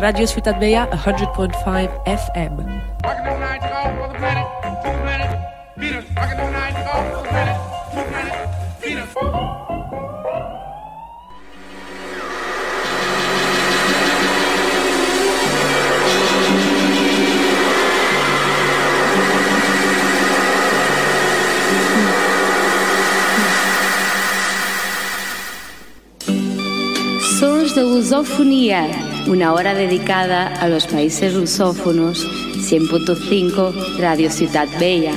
Radio Ciutat Bella 100.5 FM. Sons de Lusofonía, una hora dedicada a los países lusófonos, 100.5 Radio Ciudad Bella.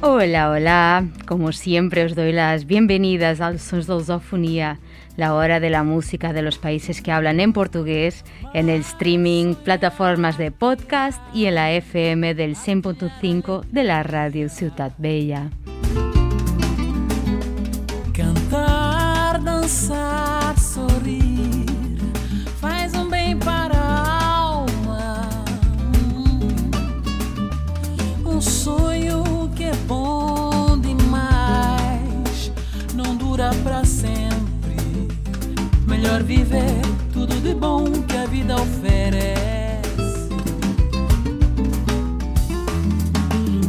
Hola, hola. Como siempre os doy las bienvenidas al Sons de Lusofonía la hora de la música de los países que hablan en portugués, en el streaming, plataformas de podcast y en la FM del 100.5 de la Radio Ciudad Bella. Melhor viver tudo de bom que a vida oferece.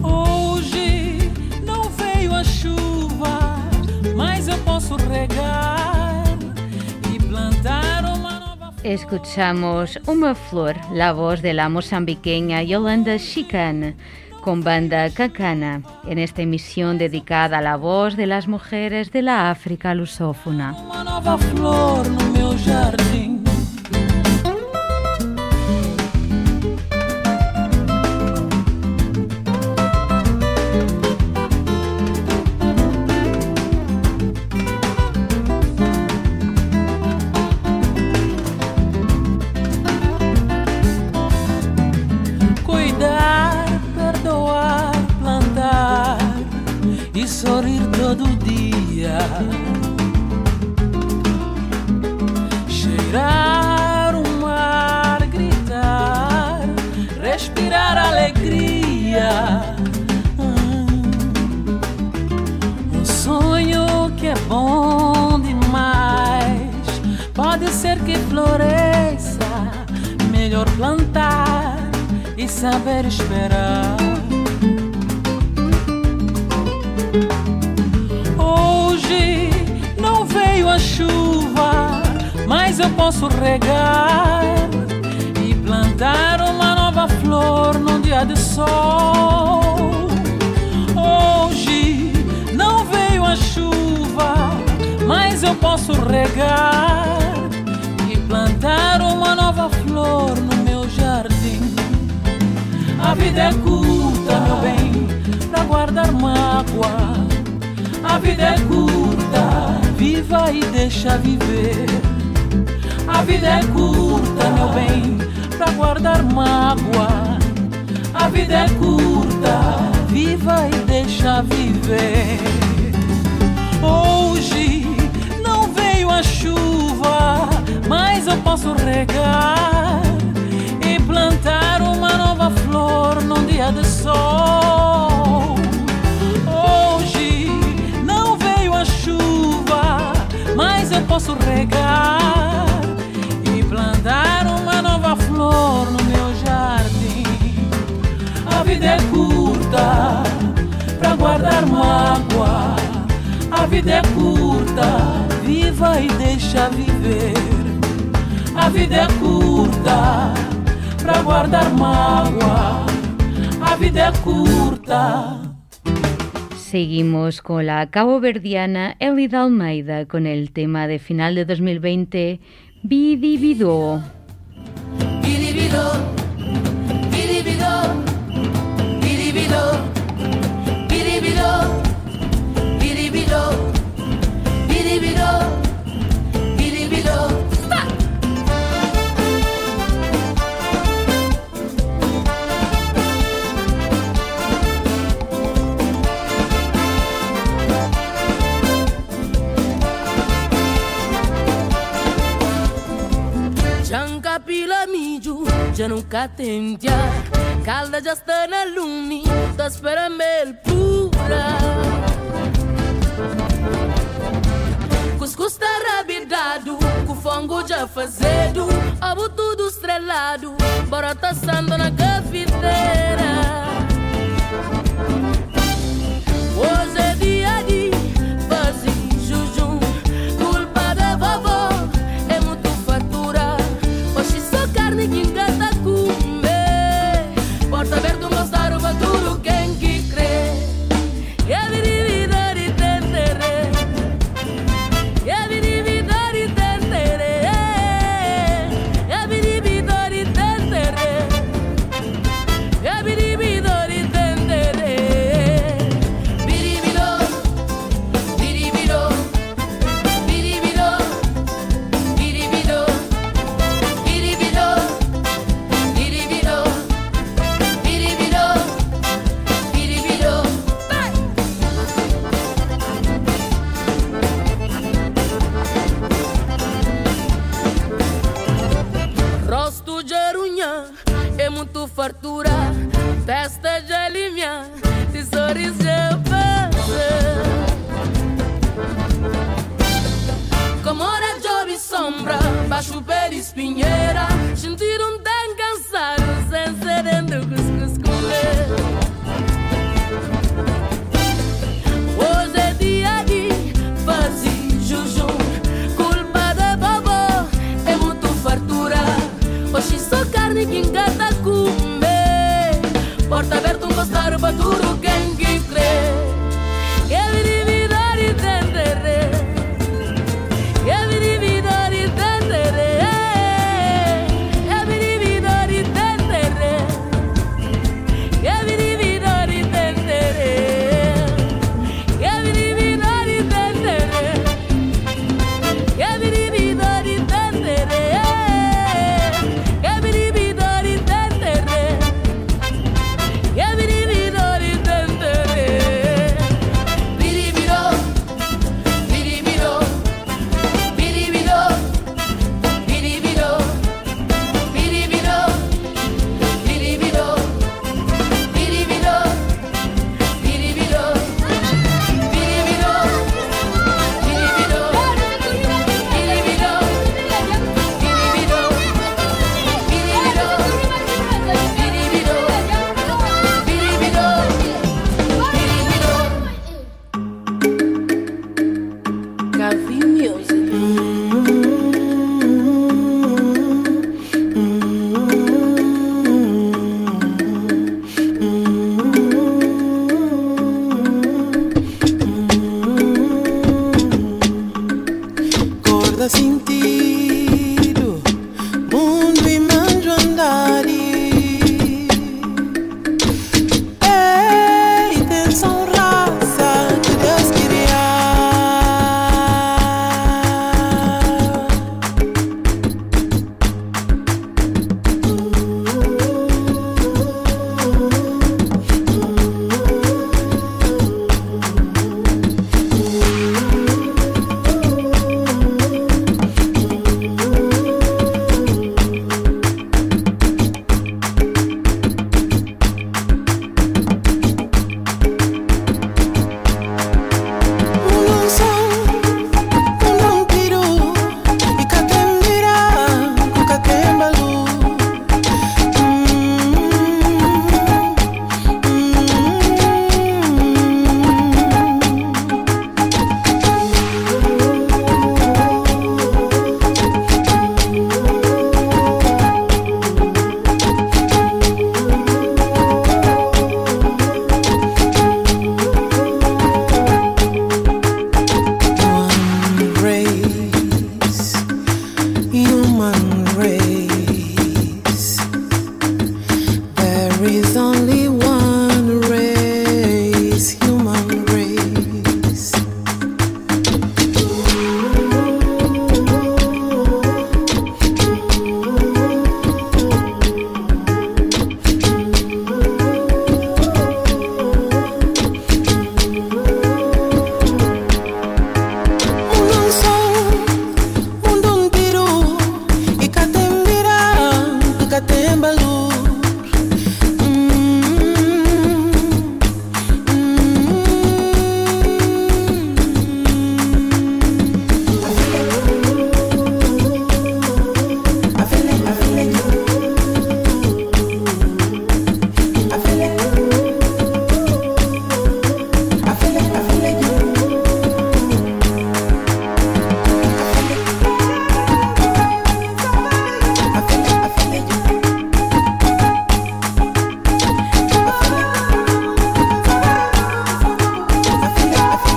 Hoje não veio a chuva, mas eu posso regar e plantar uma nova flor. Escuchamos Uma Flor, la voz de la mozambiqueña Yolanda Chicane con banda Cacana, en esta emisión dedicada a la voz de las mujeres de la África lusófona. A vida é curta, viva e deixa viver. Hoje não veio a chuva, mas eu posso regar e plantar uma nova flor num dia de sol. Hoje não veio a chuva, mas eu posso regar e plantar uma nova flor jardim. A vida é curta pra guardar mágoa. A vida é curta, viva e deixa viver. A vida é curta pra guardar mágoa. A vida é curta. Seguimos con la caboverdiana Elida Almeida con el tema de final de 2020, Bidivido. Biribido, Gianca pila mi giù, già non catentia. calda già sta nei lumi, sta sperando il pura. Cuscuz tá rabidado, com fongo já fazedo, abo tudo estrelado, bora tá na cafeteira.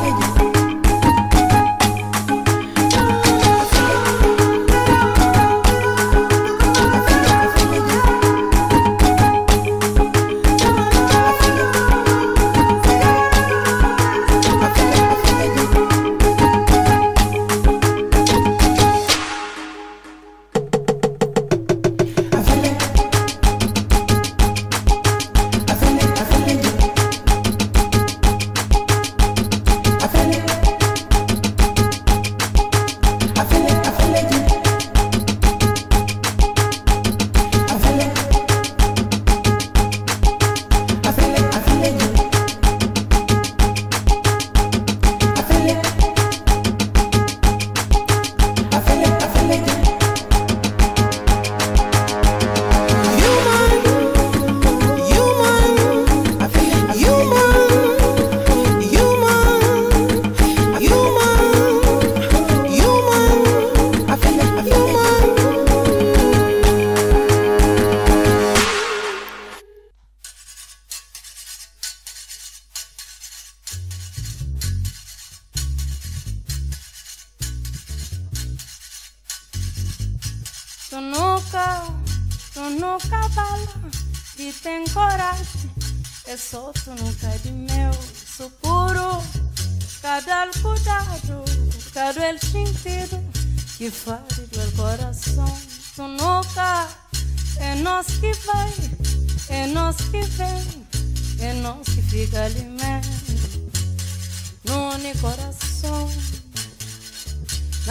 Ella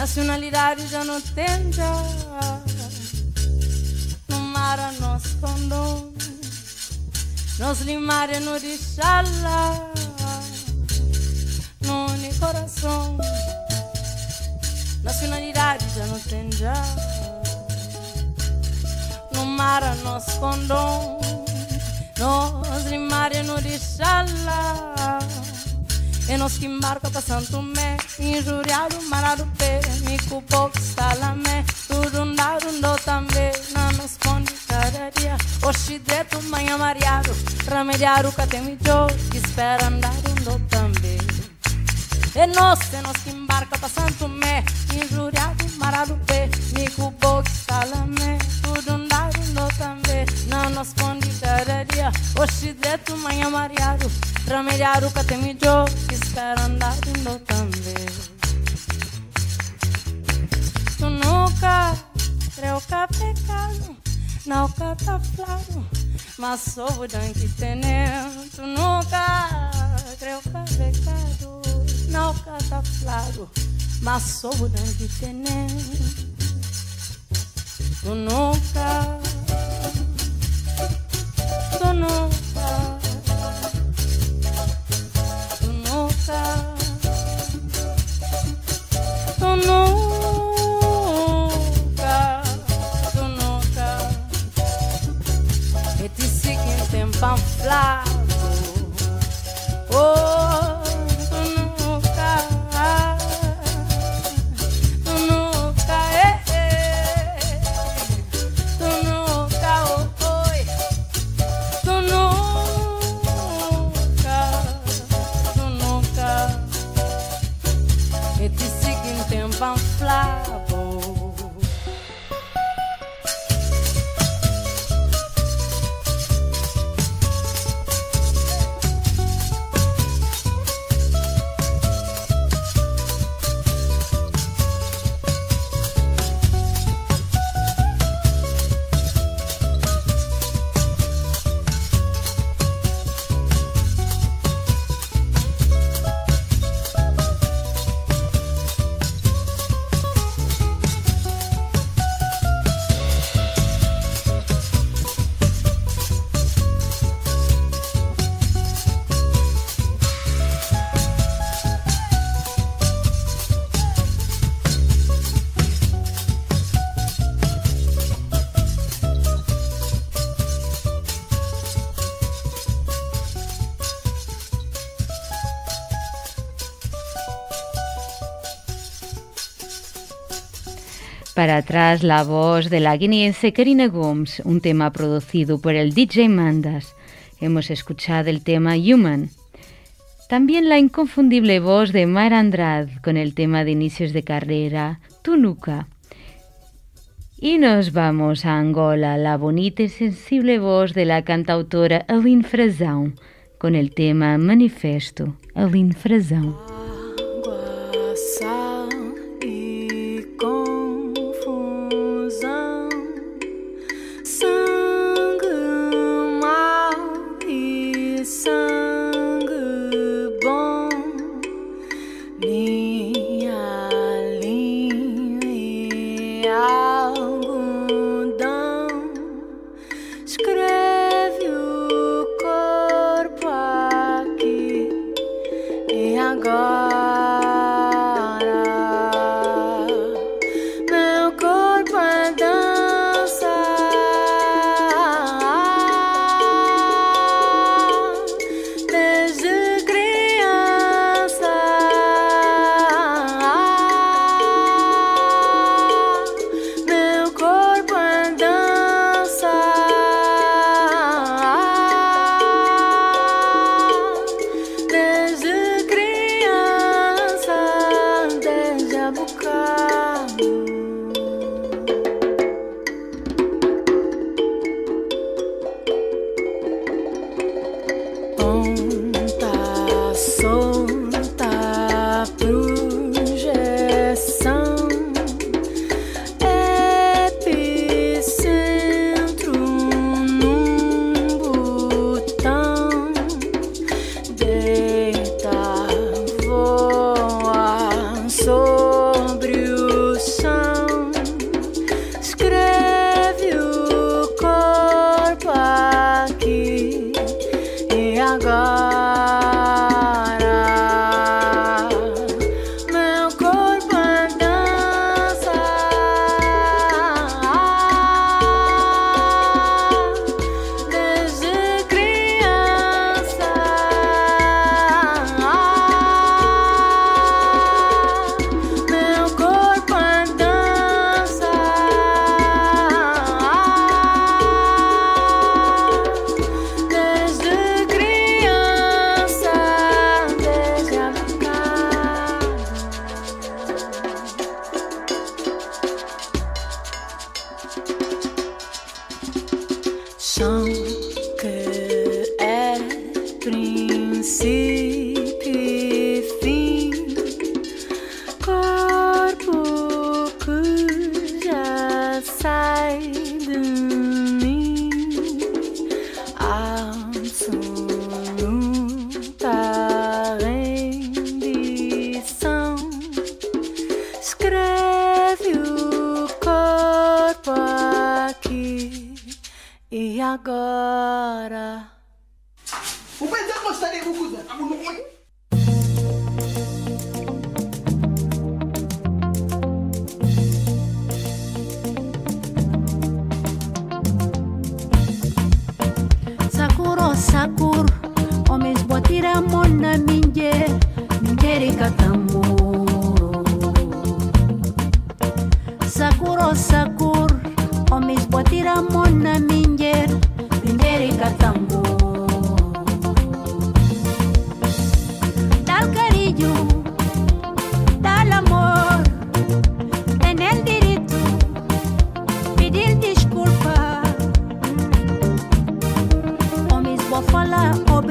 Nacionalidade já não tem já. No mar a nós condom, nos limares no lá no coração. Nacionalidade já não tem já. No mar a nós condom, nos limares no lá. E nos que marca pra santo me Injuriado, marado pé Me culpou salamé Tudo andado, andou também Não nos esconde cada dia Oxi, deto, manhã mariado Remediar o que tem me deu Espera andar, andou também. E nós, e nós que embarca pra santo me Injuriado, marado pé Me culpou salamé Tudo andado, andou também Não nos esconde padaria. Oxideto, manhã mariado. Ramilhar o catemidio Escarandar indo também. Tu nunca creu que é pecado Não tá cata Mas sou o que tenem né? Tu nunca creu que é pecado Não tá cata Mas sou o que tenem né? Tu nunca pamflado. Oh. para atrás la voz de la guineense Karina Gomes, un tema producido por el DJ Mandas. Hemos escuchado el tema Human. También la inconfundible voz de Mara Andrade con el tema de inicios de carrera, Tunuka. Y nos vamos a Angola, la bonita y sensible voz de la cantautora Aline Frazão con el tema Manifesto, Aline Frazão.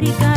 fábrica.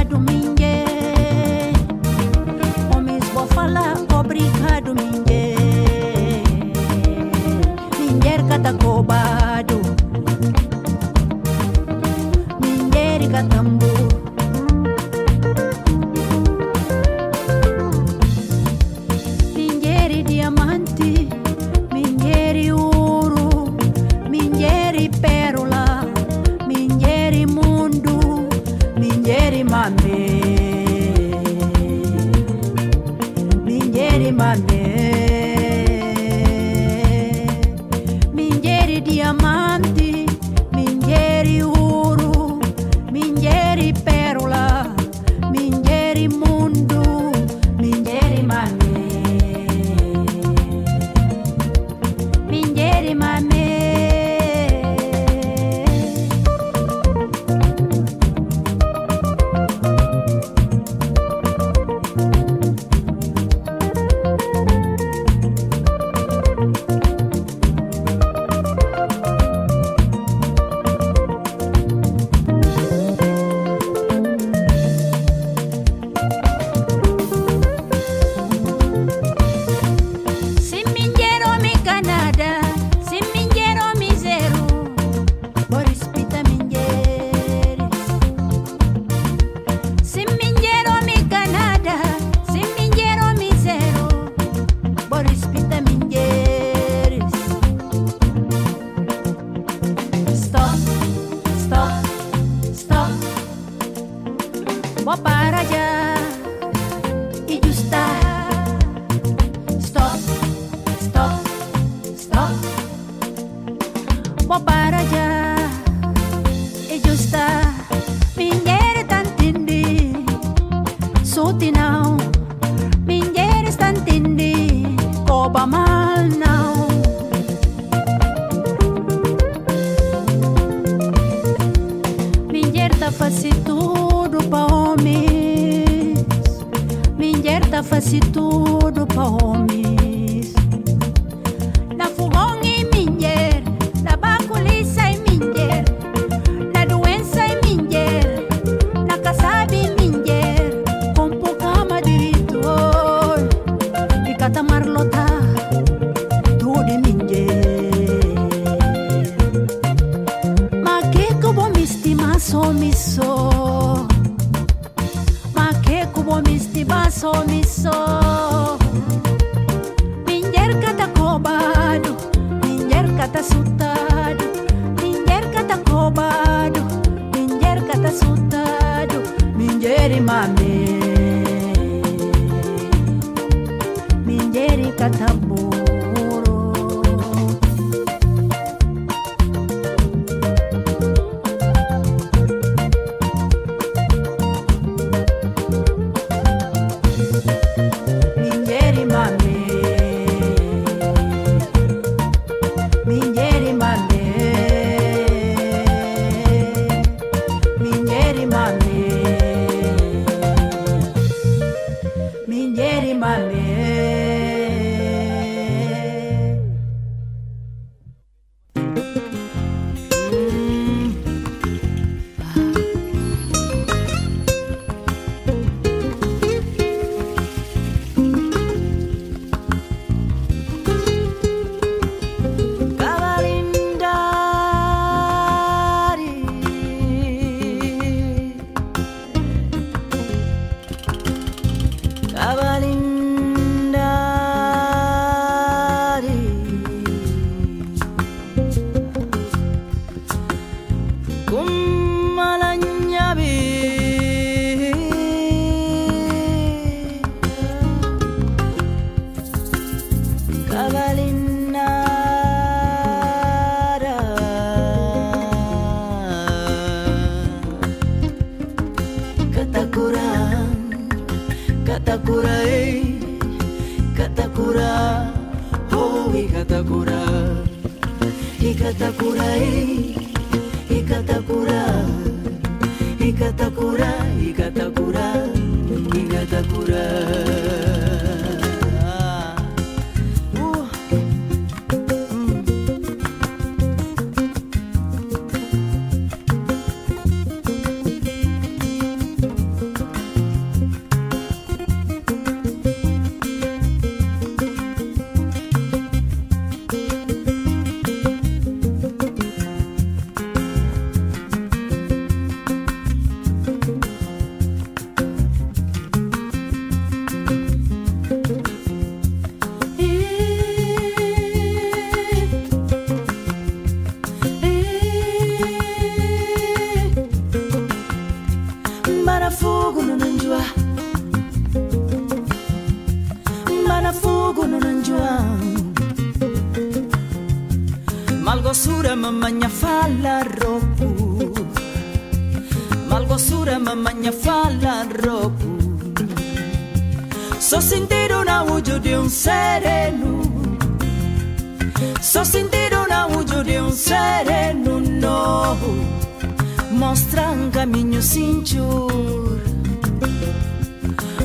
Caminho cintur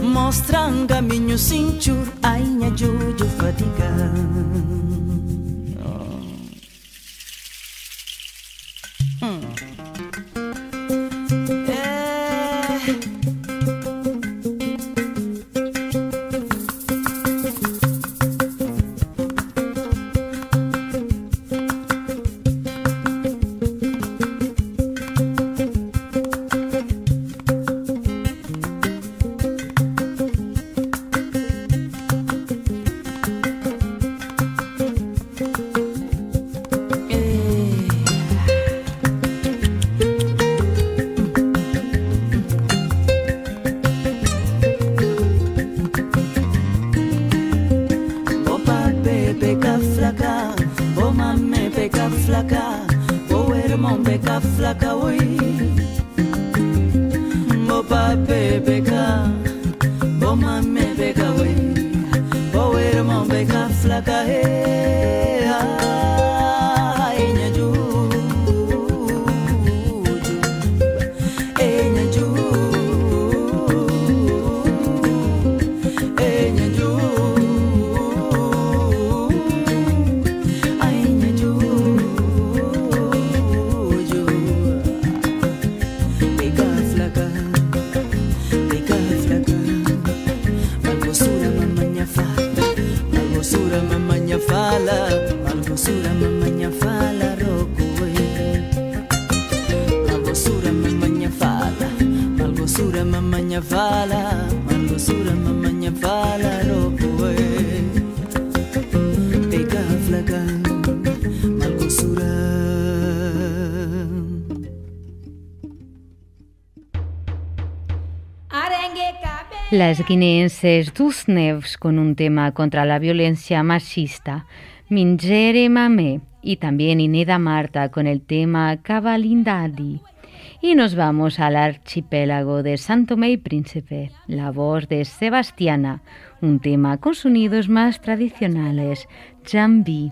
Mostra um caminho cintur Ai, minha juju fatiga maquinenses Dusneves con un tema contra la violencia machista, Mingere Mame y también Ineda Marta con el tema Cavalindadi. Y nos vamos al archipiélago de Santo y Príncipe, la voz de Sebastiana, un tema con sonidos más tradicionales, Jambi.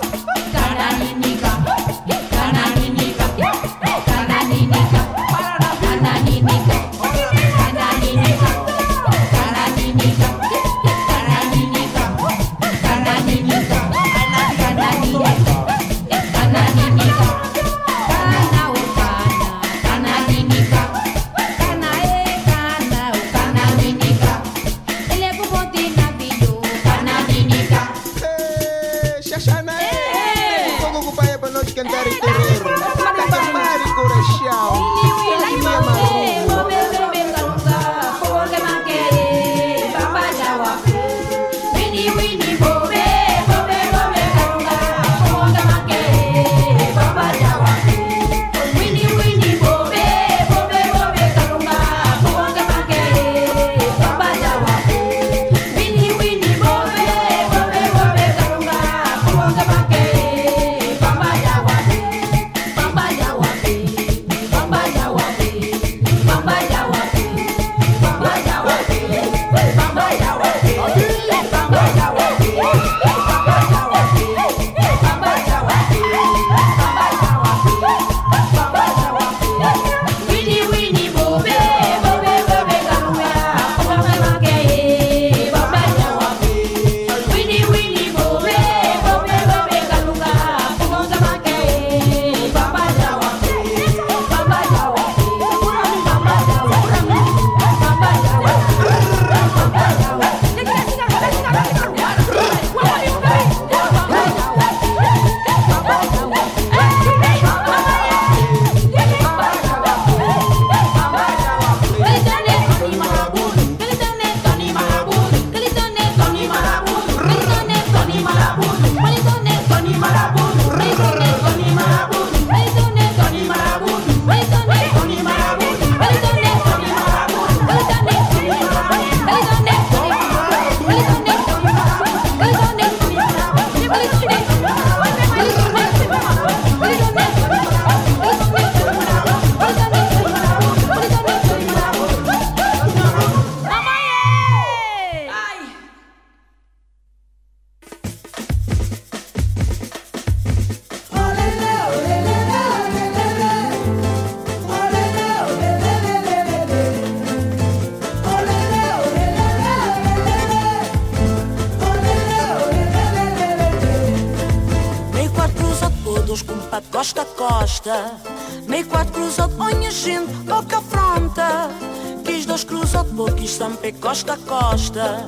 costa a costa.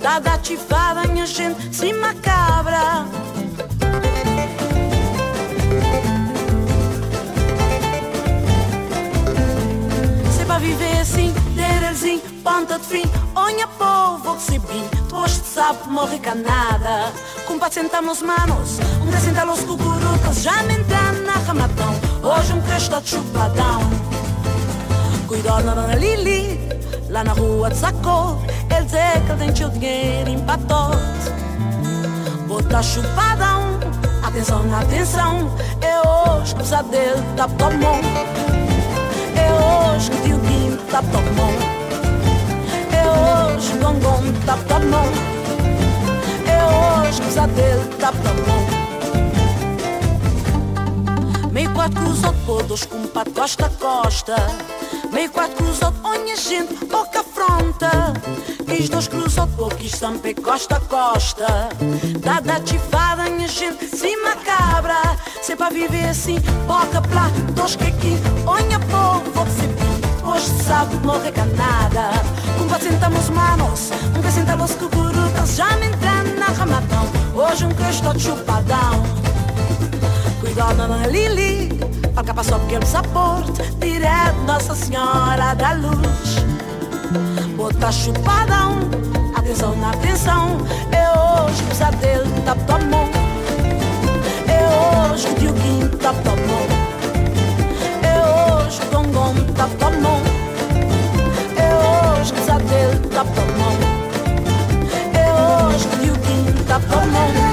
Dada ativada, minha gente, se macabra. Se vai viver assim, derelzinho, ponta de fim, onha povo que se bim, depois de sabe, morre canada. Compadre, sentamos manos, um de sentar os cucurutas, já me na ramatão, hoje um cresta de chupadão. Cuidado na dona Lili, lá na rua de Sacô, ele diz que ele tem o dinheiro em patote. Bota chupadão, atenção atenção, é hoje que o dele tá mão. É hoje que o tio Kim tá mão. É hoje que o Gongon tá mão. É hoje que o dele tá mão. Meio quatro cruzou todos com um pato costa a costa. Meio quatro cruzou onha gente, boca afronta. Quis dois cruzou pouco, estampei costa a costa. Dada ativada, minha gente, cima cabra. Sempre a viver assim, boca plá, dois que aqui, onha povo, se Hoje sabe, morre canada. Um sentamos manos, um que senta los cucurutas, já me entrando na ramadão. Hoje um que de chupadão. Cuidado, dona Lili, para passou aquele sabor, direto Nossa Senhora da Luz. Bota chupadão, atenção na atenção, é hoje o dele tá tua mão. É hoje o Dioguinho tá tua mão. É hoje o Gongon tá tua mão. É hoje o dele tá tua mão. É hoje o Dioguinho tá tua mão.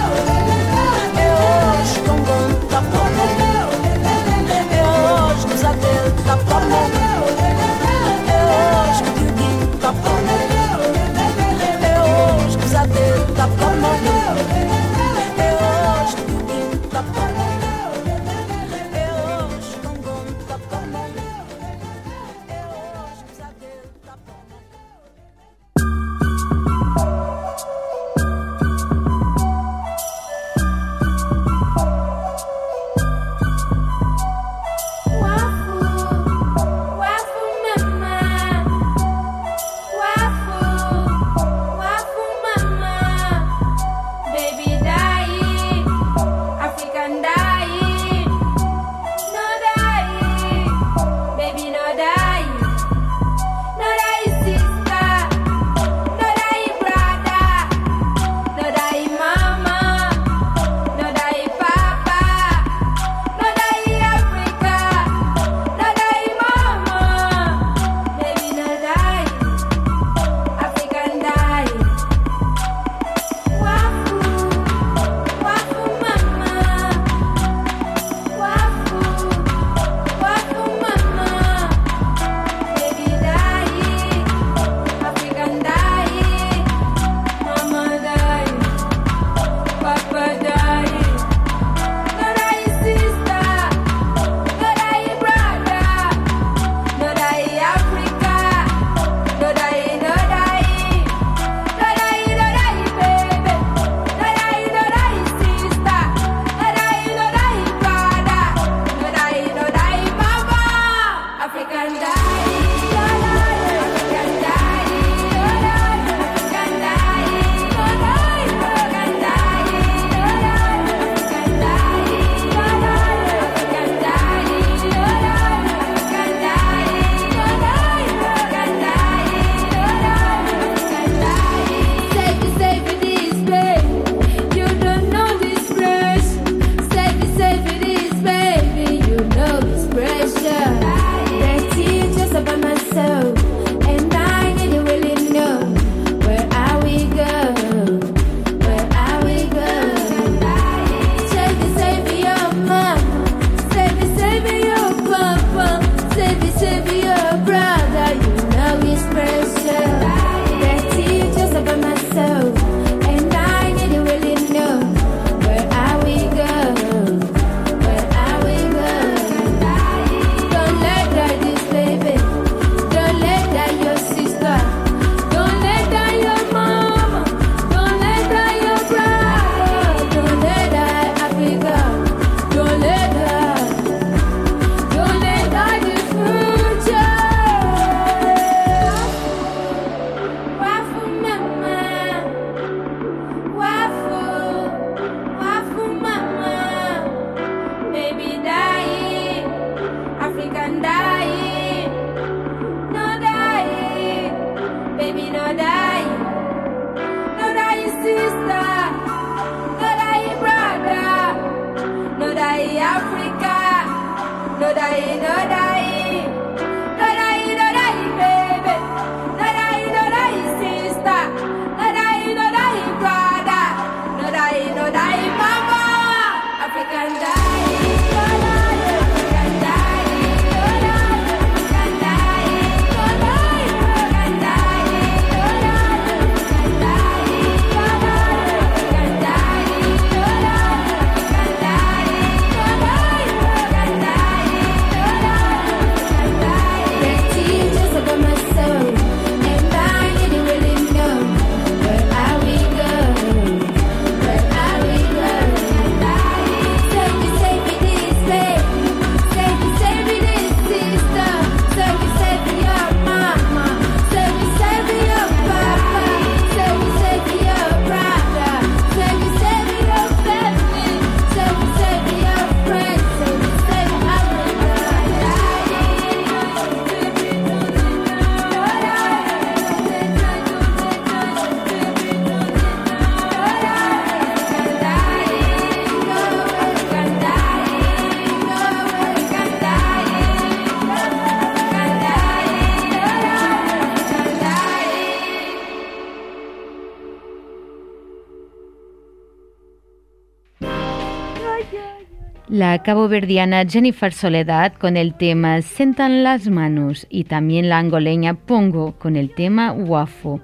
Caboverdiana Jennifer Soledad con el tema Sentan las manos y también la angoleña Pongo con el tema Wafo.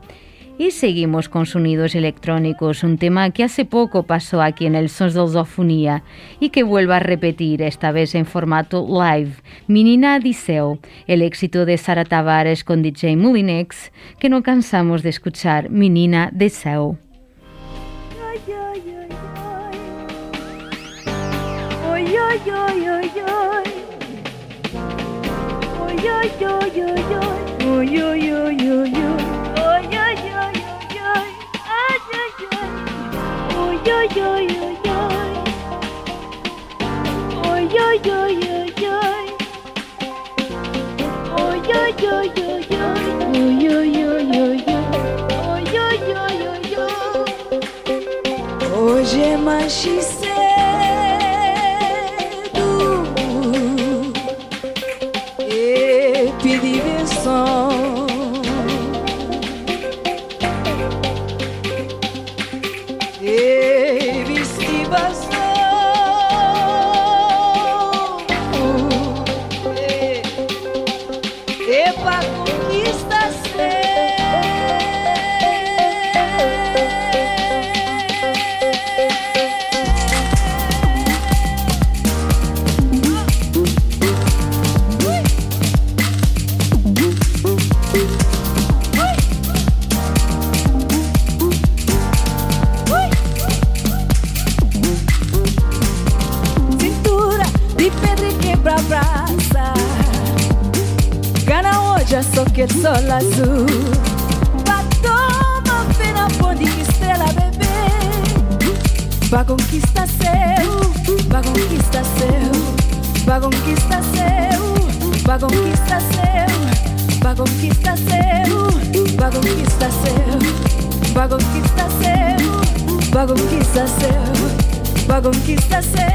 Y seguimos con sonidos electrónicos, un tema que hace poco pasó aquí en el Sons del Zofonía y que vuelvo a repetir, esta vez en formato live. Menina Diceo, el éxito de Sara Tavares con DJ Mulinex, que no cansamos de escuchar, Menina Diceo. Hoje. Conquista seu,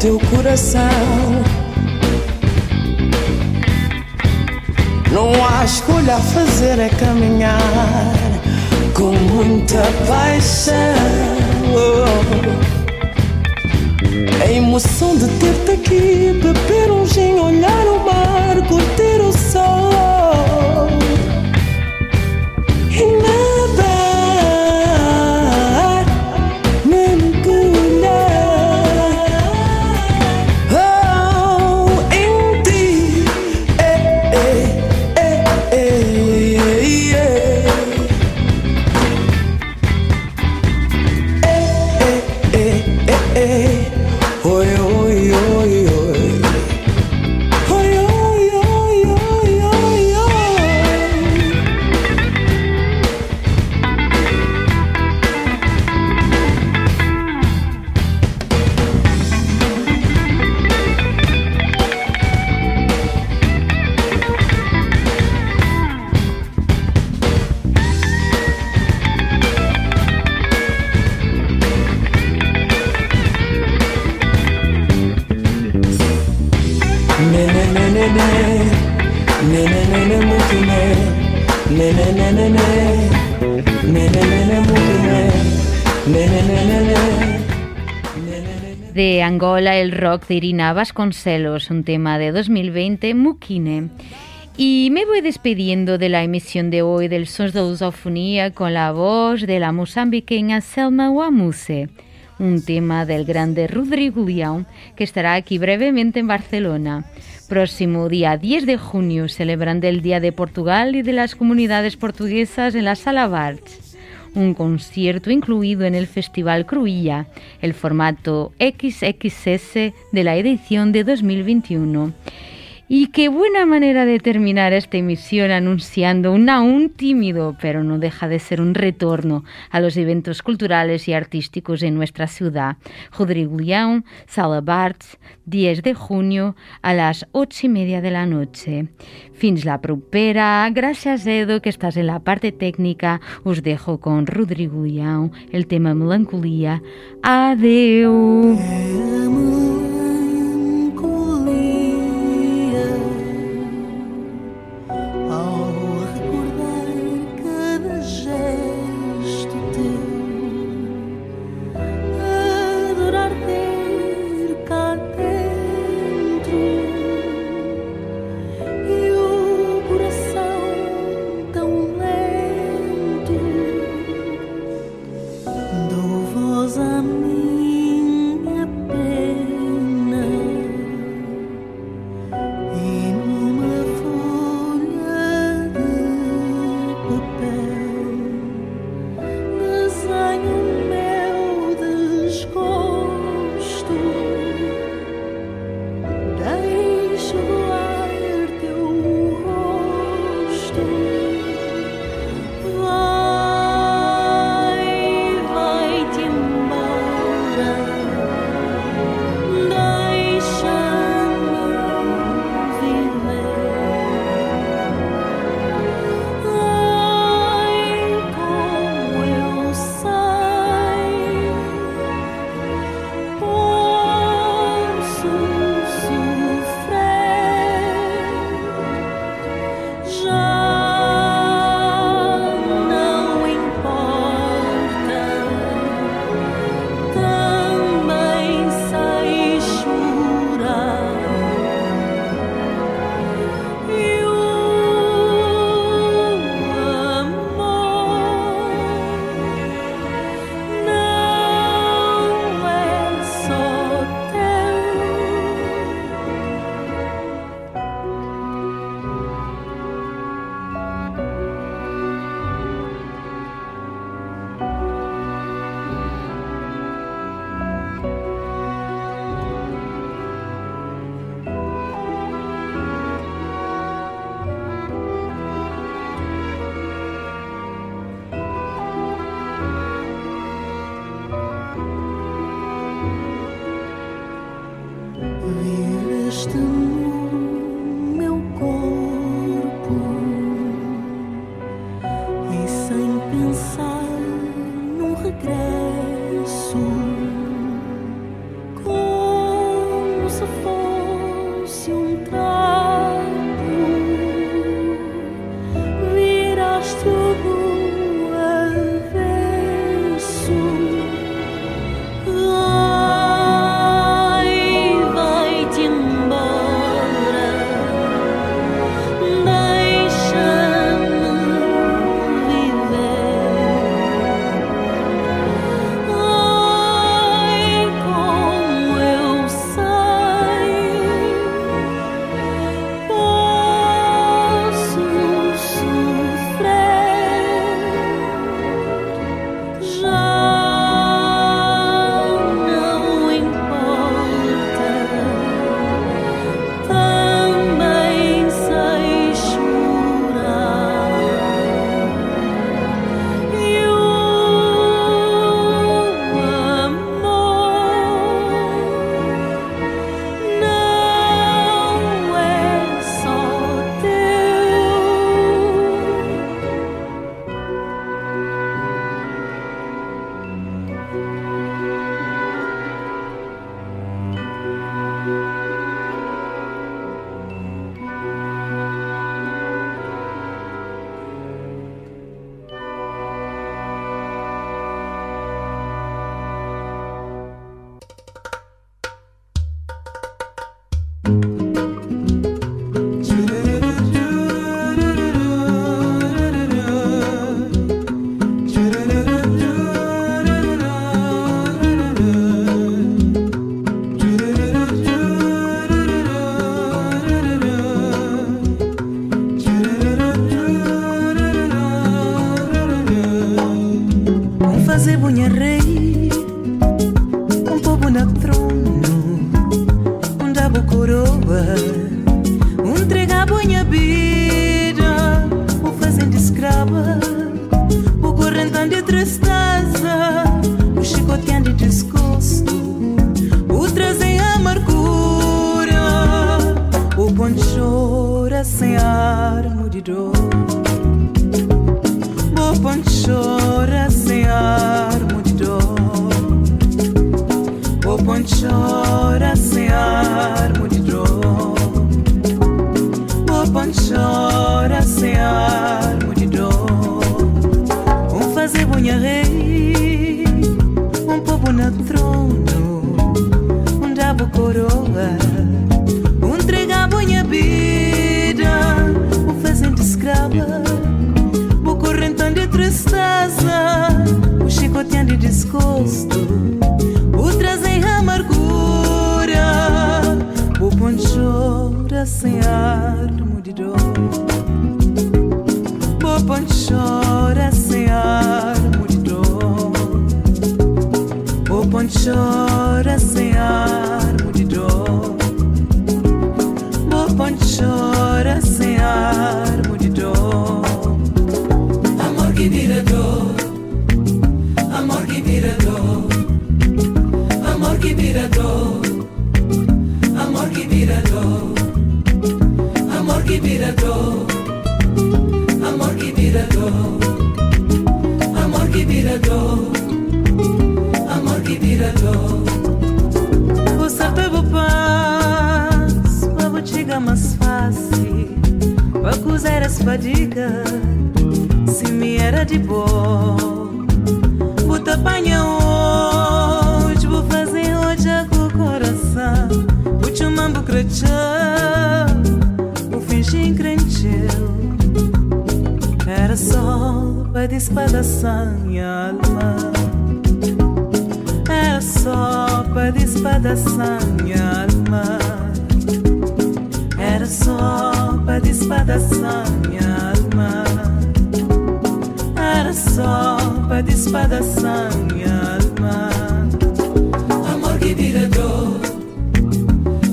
teu coração. Não há escolha a fazer, é caminhar com muita paixão. A emoção de ter-te aqui, beber um gin, olhar o mar, curtir o sol. Rock de Irina Vasconcelos, un tema de 2020, Mukine. Y me voy despidiendo de la emisión de hoy del Sons de Lusofonía con la voz de la mozambiqueña Selma Wamuse, un tema del grande Rodrigo Leão, que estará aquí brevemente en Barcelona. Próximo día 10 de junio, celebrando el Día de Portugal y de las Comunidades Portuguesas en la Sala Barts un concierto incluido en el Festival Cruilla, el formato XXS de la edición de 2021. Y qué buena manera de terminar esta emisión anunciando un aún tímido, pero no deja de ser un retorno a los eventos culturales y artísticos en nuestra ciudad. Rodrigo León, Sala Barts, 10 de junio a las 8 y media de la noche. Fins la propera. Gracias, Edo, que estás en la parte técnica. Os dejo con Rodrigo León, el tema Melancolía. Adeu. yo. Era de boa. Vou te apanhar hoje, vou fazer hoje com o coração. Vou te mambo crescer, vou fingir crencheu. Era só para despedaçar minha alma. Era só para despedaçar minha alma. Era só para despedaçar Só para despedaçar minha alma. Amor que vira dor.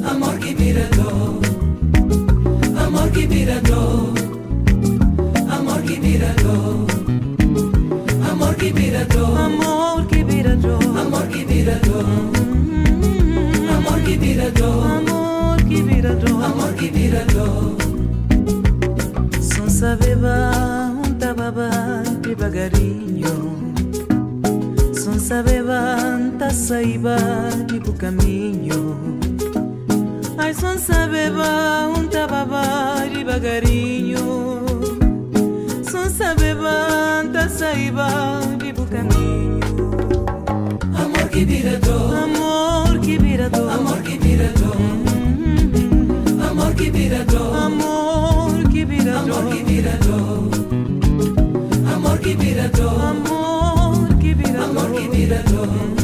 Amor que vira dor. Amor que vira dor. Amor que vira dor. Amor que vira dor. Amor que vira dor. Amor que vira dor. Amor que vira dor. Amor que vira dor. Amor que vira dor. Um tababa carinho Son levanta-se e vai pro caminho Ai, son beba, um tababar e bagarinho Son levanta-se e vai pro caminho Amor que vira Amor que vira Amor que vira dor mm, mm, mm. Amor que vira dor Amor que vira dor Amor que vira dor Amor que. Amor que vira dor.